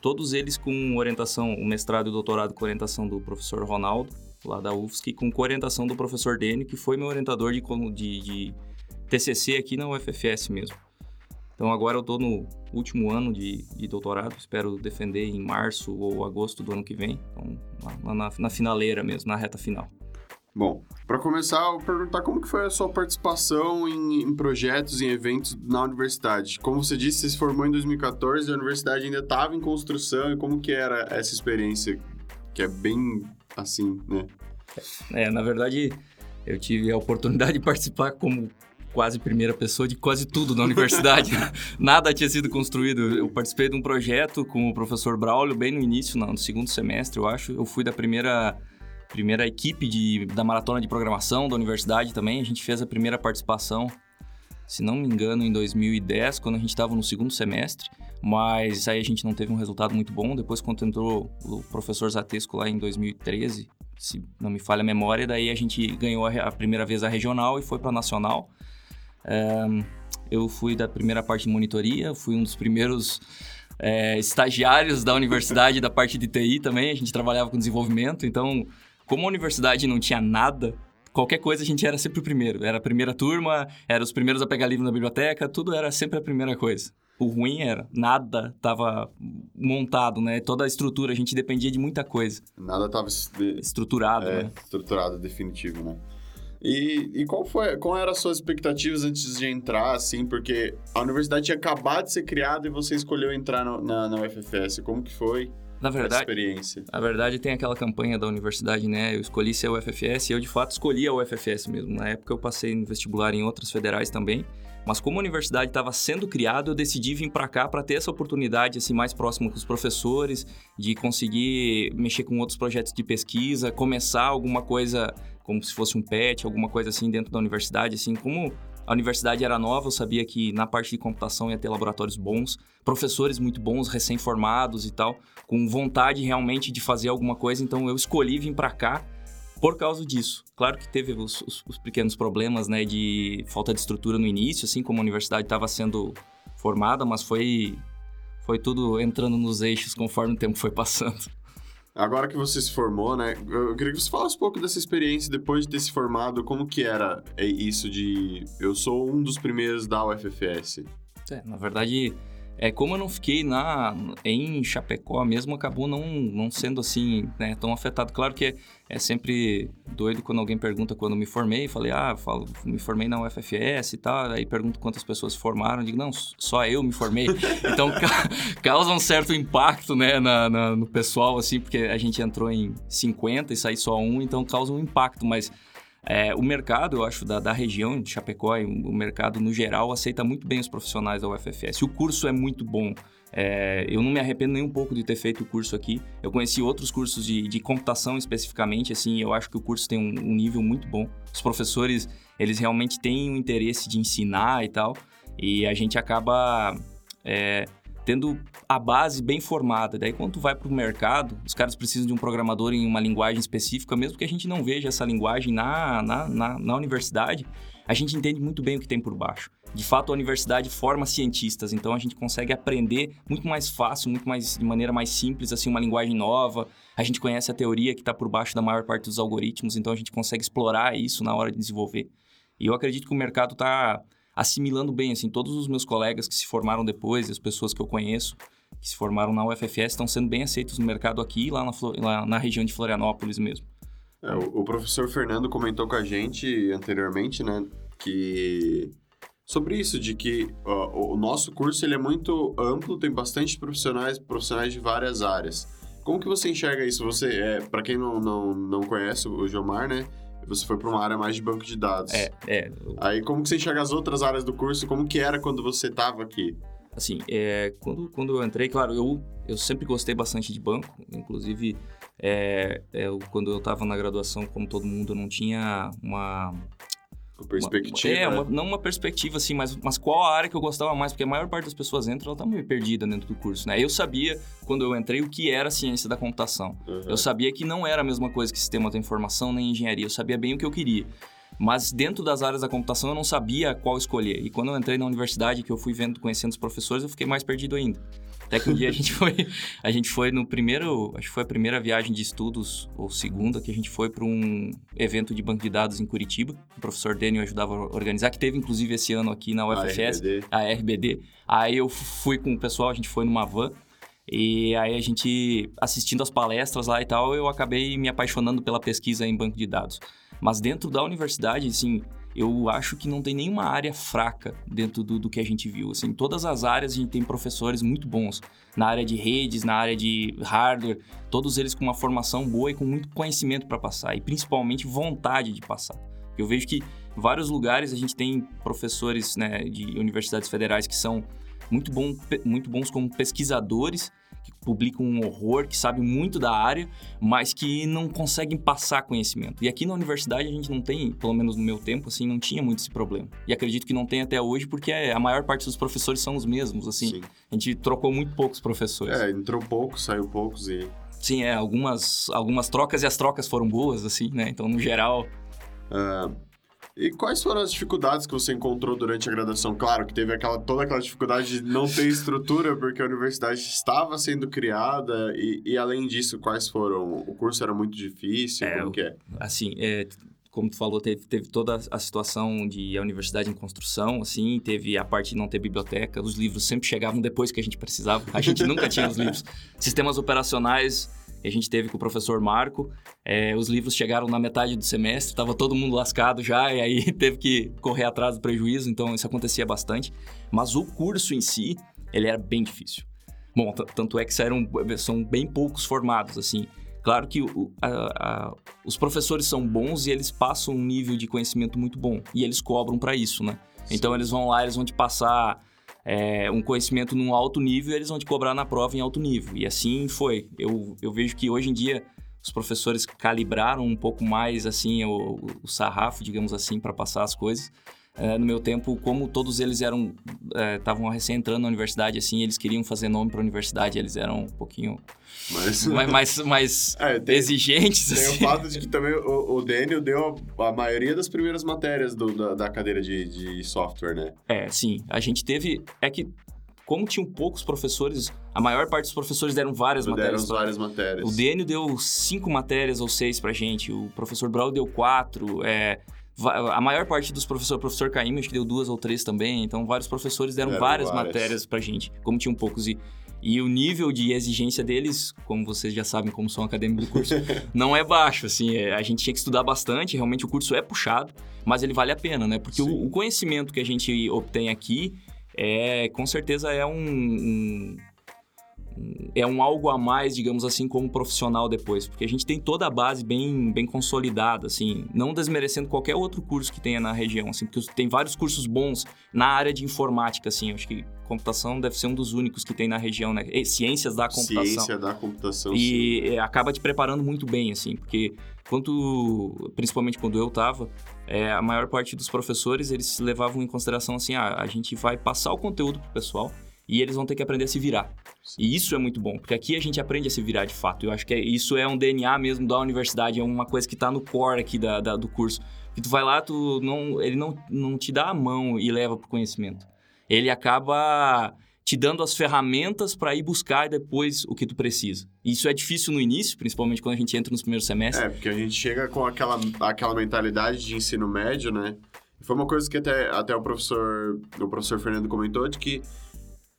Todos eles com orientação, o mestrado e o doutorado com orientação do professor Ronaldo, lá da UFSC, com orientação do professor Dênio, que foi meu orientador de, de, de TCC aqui na UFFS mesmo. Então agora eu estou no último ano de, de, doutorado, espero defender em março ou agosto do ano que vem, então lá na, na finaleira mesmo, na reta final. Bom, para começar, eu vou perguntar como que foi a sua participação em, em, projetos, em eventos na universidade. Como você disse, você se formou em 2014 e a universidade ainda estava em construção, e como que era essa experiência, que é bem assim, né? É, na verdade, eu tive a oportunidade de participar como quase primeira pessoa de quase tudo na universidade. Nada tinha sido construído. Eu participei de um projeto com o professor Braulio bem no início, no segundo semestre, eu acho. Eu fui da primeira primeira equipe de, da maratona de programação da universidade também. A gente fez a primeira participação, se não me engano, em 2010, quando a gente estava no segundo semestre. Mas aí a gente não teve um resultado muito bom. Depois, quando entrou o professor Zatesco lá em 2013, se não me falha a memória, daí a gente ganhou a, a primeira vez a regional e foi para a nacional eu fui da primeira parte de monitoria, fui um dos primeiros é, estagiários da universidade da parte de TI também. A gente trabalhava com desenvolvimento, então, como a universidade não tinha nada, qualquer coisa a gente era sempre o primeiro. Era a primeira turma, era os primeiros a pegar livro na biblioteca, tudo era sempre a primeira coisa. O ruim era, nada estava montado, né? Toda a estrutura, a gente dependia de muita coisa. Nada estava estruturado, é, né? Estruturado, definitivo, né? E, e qual foi, qual eram as suas expectativas antes de entrar, assim, porque a universidade tinha acabado de ser criada e você escolheu entrar no, na, na UFFS. Como que foi na verdade, experiência? Na verdade, tem aquela campanha da universidade, né? Eu escolhi ser o UFFS e eu, de fato, escolhi a UFFS mesmo. Na época, eu passei no vestibular em outras federais também. Mas como a universidade estava sendo criada, eu decidi vir para cá para ter essa oportunidade assim mais próximo com os professores, de conseguir mexer com outros projetos de pesquisa, começar alguma coisa como se fosse um PET, alguma coisa assim dentro da universidade, assim, como a universidade era nova, eu sabia que na parte de computação ia ter laboratórios bons, professores muito bons, recém-formados e tal, com vontade realmente de fazer alguma coisa, então eu escolhi vir para cá por causa disso. Claro que teve os, os, os, pequenos problemas, né, de falta de estrutura no início, assim como a universidade estava sendo formada, mas foi foi tudo entrando nos eixos conforme o tempo foi passando. Agora que você se formou, né? Eu queria que você falasse um pouco dessa experiência depois de ter se formado. Como que era é, isso de... Eu sou um dos primeiros da UFFS. É, na verdade, é, como eu não fiquei na, em Chapecó mesmo, acabou não, não sendo assim, né, tão afetado. Claro que é, é sempre doido quando alguém pergunta quando me formei. Falei, ah, falo, me formei na UFFS e tal. Aí pergunto quantas pessoas se formaram. Digo, não, só eu me formei. Então, causa um certo impacto, né, na, na, no pessoal, assim, porque a gente entrou em 50 e saiu só um, então causa um impacto. Mas é, o mercado, eu acho, da, da região de Chapecó, o mercado no geral, aceita muito bem os profissionais da UFFS. O curso é muito bom. É, eu não me arrependo nem um pouco de ter feito o curso aqui. Eu conheci outros cursos de, de computação especificamente, assim, eu acho que o curso tem um, um nível muito bom. Os professores, eles realmente têm um interesse de ensinar e tal, e a gente acaba é, tendo a base bem formada. Daí, quando tu vai para o mercado, os caras precisam de um programador em uma linguagem específica, mesmo que a gente não veja essa linguagem na, na, na, na universidade, a gente entende muito bem o que tem por baixo. De fato, a universidade forma cientistas, então a gente consegue aprender muito mais fácil, muito mais de maneira mais simples, assim, uma linguagem nova. A gente conhece a teoria que está por baixo da maior parte dos algoritmos, então a gente consegue explorar isso na hora de desenvolver. E eu acredito que o mercado está assimilando bem, assim, todos os meus colegas que se formaram depois, as pessoas que eu conheço, que se formaram na UFFS, estão sendo bem aceitos no mercado aqui, lá na, lá na região de Florianópolis mesmo. É, o, o professor Fernando comentou com a gente anteriormente, né, que sobre isso de que o nosso curso ele é muito amplo, tem bastante profissionais, profissionais de várias áreas. Como que você enxerga isso? Você, é, para quem não, não, não conhece o Gilmar, né? Você foi para uma área mais de banco de dados. É, é. Aí como que você enxerga as outras áreas do curso? Como que era quando você estava aqui? Assim, é, quando, quando eu entrei, claro, eu, eu sempre gostei bastante de banco. Inclusive, é, é, quando eu estava na graduação, como todo mundo, eu não tinha uma uma perspectiva. É, uma, não uma perspectiva assim, mas, mas qual a área que eu gostava mais? Porque a maior parte das pessoas entra, ela tá meio perdida dentro do curso, né? Eu sabia, quando eu entrei, o que era ciência da computação. Uhum. Eu sabia que não era a mesma coisa que sistema da informação nem engenharia. Eu sabia bem o que eu queria. Mas dentro das áreas da computação eu não sabia qual escolher. E quando eu entrei na universidade, que eu fui vendo, conhecendo os professores, eu fiquei mais perdido ainda. Até que um dia a gente foi, a gente foi no primeiro, acho que foi a primeira viagem de estudos, ou segunda, que a gente foi para um evento de banco de dados em Curitiba. O professor Daniel ajudava a organizar, que teve inclusive esse ano aqui na UFS, a RBD. a RBD. Aí eu fui com o pessoal, a gente foi numa van. E aí a gente, assistindo as palestras lá e tal, eu acabei me apaixonando pela pesquisa em banco de dados. Mas dentro da universidade, assim, eu acho que não tem nenhuma área fraca dentro do, do que a gente viu. Assim, todas as áreas a gente tem professores muito bons. Na área de redes, na área de hardware, todos eles com uma formação boa e com muito conhecimento para passar. E principalmente vontade de passar. Eu vejo que em vários lugares a gente tem professores né, de universidades federais que são muito, bom, muito bons como pesquisadores publicam um horror, que sabem muito da área, mas que não conseguem passar conhecimento. E aqui na universidade a gente não tem, pelo menos no meu tempo, assim, não tinha muito esse problema. E acredito que não tem até hoje, porque a maior parte dos professores são os mesmos, assim. Sim. A gente trocou muito poucos professores. É, entrou poucos, saiu poucos e... Sim, é, algumas, algumas trocas e as trocas foram boas, assim, né? Então, no geral... Uh, e quais foram as dificuldades que você encontrou durante a graduação? Claro que teve aquela, toda aquela dificuldade de não ter estrutura, porque a universidade estava sendo criada, e, e além disso, quais foram? O curso era muito difícil? É, como que é? Assim, é, como tu falou, teve, teve toda a situação de a universidade em construção, assim, teve a parte de não ter biblioteca, os livros sempre chegavam depois que a gente precisava, a gente nunca tinha os livros. Sistemas operacionais que a gente teve com o professor Marco. É, os livros chegaram na metade do semestre, estava todo mundo lascado já, e aí teve que correr atrás do prejuízo, então isso acontecia bastante. Mas o curso em si, ele era bem difícil. Bom, tanto é que saíram, são bem poucos formados, assim. Claro que o, a, a, os professores são bons e eles passam um nível de conhecimento muito bom. E eles cobram para isso, né? Então eles vão lá, eles vão te passar é, um conhecimento num alto nível eles vão te cobrar na prova em alto nível. E assim foi. Eu, eu vejo que hoje em dia os professores calibraram um pouco mais assim o, o sarrafo, digamos assim, para passar as coisas. É, no meu tempo, como todos eles eram estavam é, recém entrando na universidade, assim, eles queriam fazer nome para a universidade, eles eram um pouquinho mas, mais, mais, mais é, tem, exigentes. Tem assim. o fato de que também o, o Daniel deu a, a, maioria das primeiras matérias do, da, da, cadeira de, de software, né? É, sim. A gente teve. É que como tinham poucos professores, a maior parte dos professores deram várias deram matérias. Deram várias matérias. O Dênio deu cinco matérias ou seis pra gente, o professor Brau deu quatro, é, a maior parte dos professores, o professor Caim, acho que deu duas ou três também, então vários professores deram, várias, várias matérias pra gente, como tinham poucos. E, e o nível de exigência deles, como vocês já sabem como são acadêmicos do curso, não é baixo, assim, é, a gente tinha que estudar bastante, realmente o curso é puxado, mas ele vale a pena, né? Porque o, o, conhecimento que a gente obtém aqui, é com certeza é um, um é um algo a mais, digamos assim, como profissional depois, porque a gente tem toda a base bem, bem consolidada, assim, não desmerecendo qualquer outro curso que tenha na região, assim, porque tem vários cursos bons na área de informática, assim, acho que computação deve ser um dos únicos que tem na região, né? Ciências da computação. Ciência da computação. E sim. acaba te preparando muito bem, assim, porque quando, principalmente quando eu tava, é, a maior parte dos professores, eles levavam em consideração assim, ah, a gente vai passar o conteúdo pro pessoal, e eles vão ter que aprender a se virar. Sim. E isso é muito bom, porque aqui a gente aprende a se virar de fato. Eu acho que é, isso é um DNA mesmo da universidade, é uma coisa que está no core aqui da, da, do curso. Que tu vai lá, tu não, ele não, não te dá a mão e leva pro conhecimento. Ele acaba te dando as ferramentas para ir buscar depois o que tu precisa. Isso é difícil no início, principalmente quando a gente entra nos primeiros semestres. É, porque a gente chega com aquela, aquela mentalidade de ensino médio, né? Foi uma coisa que até, até o professor o professor Fernando comentou de que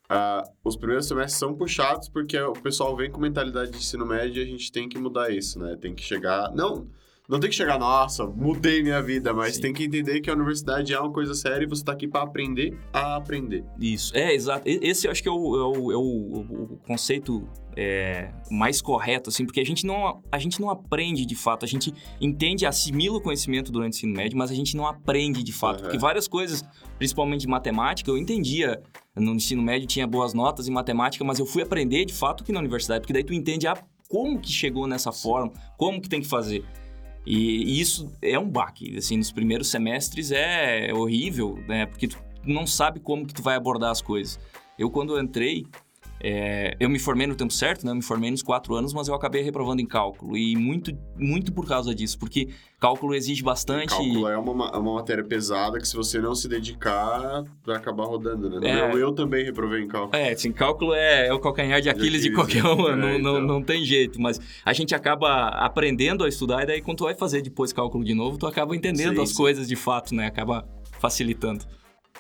Uh, os primeiros semestres são puxados porque o pessoal vem com mentalidade de ensino médio e a gente tem que mudar isso, né? Tem que chegar. Não, não tem que chegar, nossa, mudei minha vida, mas Sim. tem que entender que a universidade é uma coisa séria e você está aqui para aprender a aprender. Isso, é, exato. Esse eu acho que é o, é o, é o, o conceito é, mais correto, assim, porque a gente, não, a gente não aprende de fato, a gente entende, assimila o conhecimento durante o ensino médio, mas a gente não aprende de fato, uhum. porque várias coisas, principalmente de matemática, eu entendia no ensino médio, tinha boas notas em matemática, mas eu fui aprender de fato aqui na universidade, porque daí tu entende ah, como que chegou nessa forma, como que tem que fazer. E, e, isso é um baque, assim, nos primeiros semestres é horrível, né? Porque tu não sabe como que tu vai abordar as coisas. Eu, quando entrei, é, eu me formei no tempo certo, né? Eu me formei nos quatro anos, mas eu acabei reprovando em cálculo. E muito, muito por causa disso, porque cálculo exige bastante. E cálculo é uma, uma matéria pesada que, se você não se dedicar, vai acabar rodando, né? É, eu, eu também reprovei em cálculo. É, sim, cálculo é, é o calcanhar de Aquiles de, de qualquer um, é, não, então. não, não tem jeito. Mas a gente acaba aprendendo a estudar, e daí quando tu vai fazer depois cálculo de novo, tu acaba entendendo sim, as sim. coisas de fato, né? Acaba facilitando.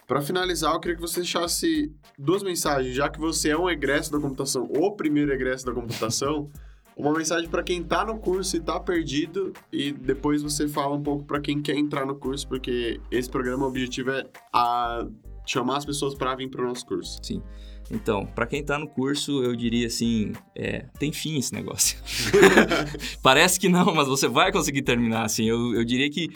Para finalizar, eu queria que você deixasse duas mensagens, já que você é um egresso da computação, o primeiro egresso da computação, uma mensagem para quem está no curso e está perdido e depois você fala um pouco para quem quer entrar no curso, porque esse programa o objetivo é a chamar as pessoas para vir para o nosso curso. Sim. Então, para quem está no curso, eu diria assim, é, tem fim esse negócio. Parece que não, mas você vai conseguir terminar assim. Eu, eu diria que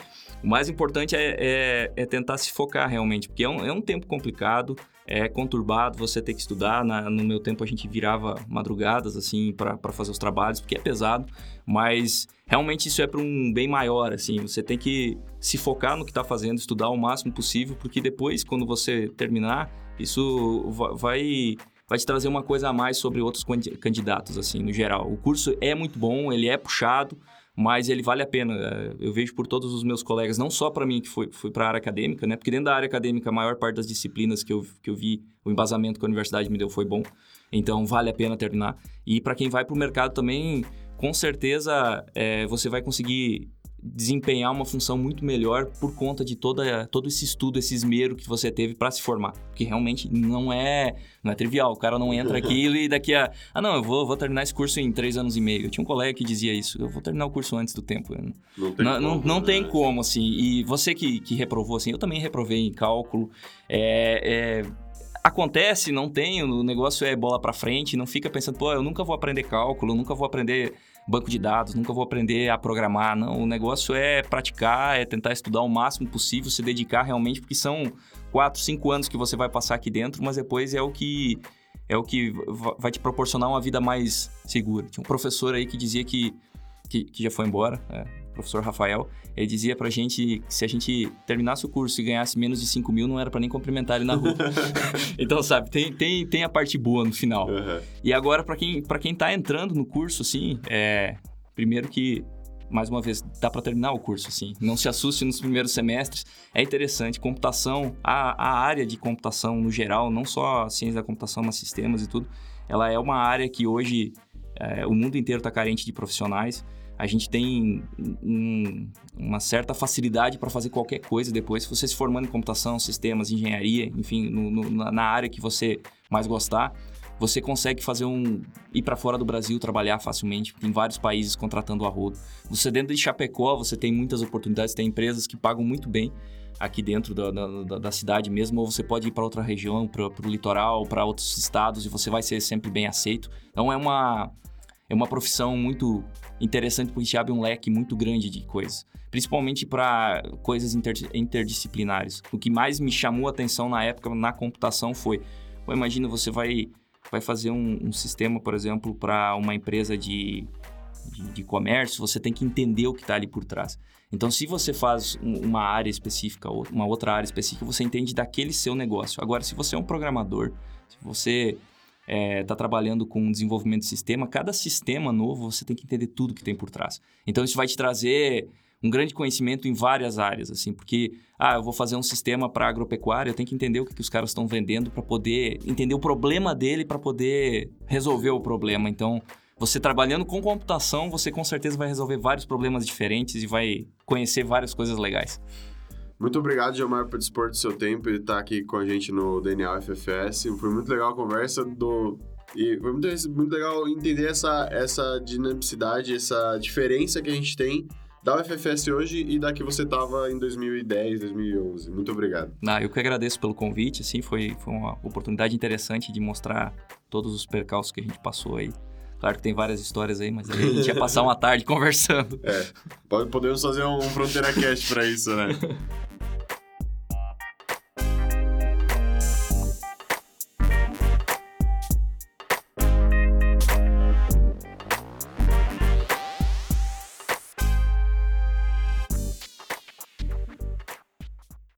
o mais importante é, é, é, tentar se focar realmente, porque é um, é um tempo complicado, é conturbado, você ter que estudar. Na, no meu tempo a gente virava madrugadas assim para fazer os trabalhos, porque é pesado, mas realmente isso é para um bem maior, assim. Você tem que se focar no que está fazendo, estudar o máximo possível, porque depois, quando você terminar, isso vai vai te trazer uma coisa a mais sobre outros candidatos, assim, no geral. O curso é muito bom, ele é puxado, mas ele vale a pena. É, eu vejo por todos os meus colegas, não só para mim que fui, fui para a área acadêmica, né? Porque dentro da área acadêmica, a maior parte das disciplinas que eu, que eu vi, o embasamento que a universidade me deu foi bom. Então, vale a pena terminar. E para quem vai para o mercado também, com certeza é, você vai conseguir desempenhar uma função muito melhor por conta de toda, todo esse estudo, esse esmero que você teve para se formar. Porque realmente não é, não é trivial. O cara não entra aqui e daqui a. Ah, não, eu vou, vou terminar esse curso em três anos e meio. Eu tinha um colega que dizia isso. Eu vou terminar o curso antes do tempo. Não tem, não, como, não, não né? tem como, assim. E você que, que reprovou, assim, eu também reprovei em cálculo. É, é, acontece, não tem, o negócio é bola para frente, não fica pensando, pô, eu nunca vou aprender cálculo, nunca vou aprender banco de dados, nunca vou aprender a programar. Não, o negócio é praticar, é tentar estudar o máximo possível, se dedicar realmente, porque são quatro, cinco anos que você vai passar aqui dentro, mas depois é o que é o que vai te proporcionar uma vida mais segura. Tinha um professor aí que dizia que, que, que já foi embora, é, professor Rafael, ele dizia pra gente que se a gente terminasse o curso e ganhasse menos de 5 mil, não era para nem cumprimentar ele na rua. então, sabe, tem, tem, tem a parte boa no final. Uhum. E agora, para quem, pra quem tá entrando no curso, assim, é... Primeiro que mais uma vez, dá para terminar o curso, assim. Não se assuste nos primeiros semestres. É interessante. Computação, a, a área de computação no geral, não só a ciência da computação, mas sistemas e tudo, ela é uma área que hoje é, o mundo inteiro está carente de profissionais. A gente tem um, uma certa facilidade para fazer qualquer coisa depois. Você se formando em computação, sistemas, engenharia, enfim, no, no, na área que você mais gostar, você consegue fazer um ir para fora do Brasil trabalhar facilmente, tem vários países contratando a rodo. Você dentro de Chapecó, você tem muitas oportunidades, tem empresas que pagam muito bem aqui dentro da, da, da cidade mesmo, ou você pode ir para outra região, para o litoral, para outros estados e você vai ser sempre bem aceito. Então é uma é uma profissão muito interessante porque te abre um leque muito grande de coisas, principalmente para coisas inter, interdisciplinares. O que mais me chamou a atenção na época na computação foi, imagina você vai vai fazer um, um sistema, por exemplo, para uma empresa de, de, de, comércio, você tem que entender o que está ali por trás. Então, se você faz uma área específica, uma outra área específica, você entende daquele seu negócio. Agora, se você é um programador, se você está é, tá trabalhando com desenvolvimento de sistema, cada sistema novo você tem que entender tudo que tem por trás. Então, isso vai te trazer um grande conhecimento em várias áreas, assim, porque, ah, eu vou fazer um sistema para agropecuária, eu tenho que entender o que, que os caras estão vendendo para poder entender o problema dele para poder resolver o problema. Então, você trabalhando com computação, você com certeza vai resolver vários problemas diferentes e vai conhecer várias coisas legais. Muito obrigado, Gilmar, por dispor do seu tempo e estar aqui com a gente no DNA FFS. Foi muito legal a conversa do e foi muito, muito legal entender essa, essa dinamicidade, essa diferença que a gente tem da UFFS hoje e da que você estava em 2010, 2011. Muito obrigado. Ah, eu que agradeço pelo convite, assim, foi, foi uma oportunidade interessante de mostrar todos os percalços que a gente passou aí. Claro que tem várias histórias aí, mas a gente ia passar uma tarde conversando. É, podemos fazer um Fronteira Cast para isso, né?